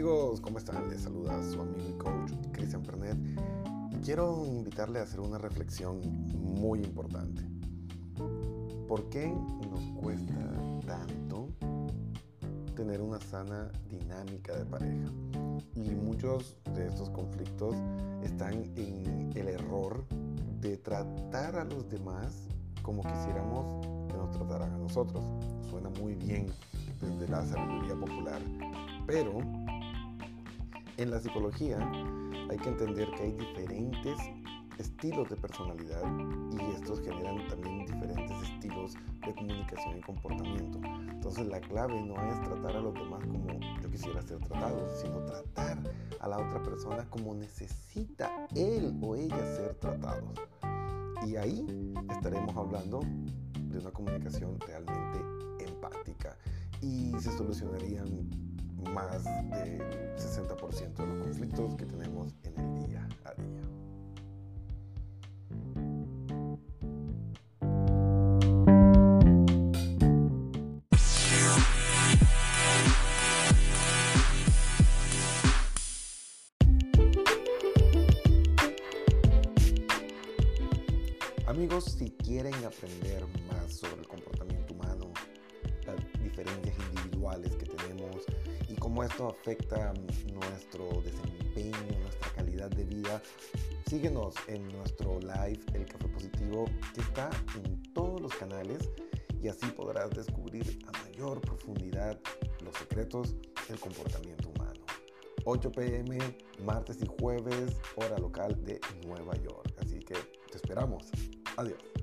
todos, ¿cómo están? Les saluda su amigo y coach Cristian Pernet. Quiero invitarle a hacer una reflexión muy importante. ¿Por qué nos cuesta tanto tener una sana dinámica de pareja? Y muchos de estos conflictos están en el error de tratar a los demás como quisiéramos que nos trataran a nosotros. Suena muy bien desde la sabiduría popular, pero en la psicología hay que entender que hay diferentes estilos de personalidad y estos generan también diferentes estilos de comunicación y comportamiento. Entonces la clave no es tratar a los demás como yo quisiera ser tratado, sino tratar a la otra persona como necesita él o ella ser tratados. Y ahí estaremos hablando de una comunicación realmente empática y se solucionarían más del 60% de los conflictos que tenemos en el día a día. Amigos, si quieren aprender más sobre el comportamiento humano, las diferencias individuales que tenemos cómo esto afecta nuestro desempeño, nuestra calidad de vida, síguenos en nuestro live El Café Positivo que está en todos los canales y así podrás descubrir a mayor profundidad los secretos del comportamiento humano. 8 pm, martes y jueves, hora local de Nueva York. Así que te esperamos. Adiós.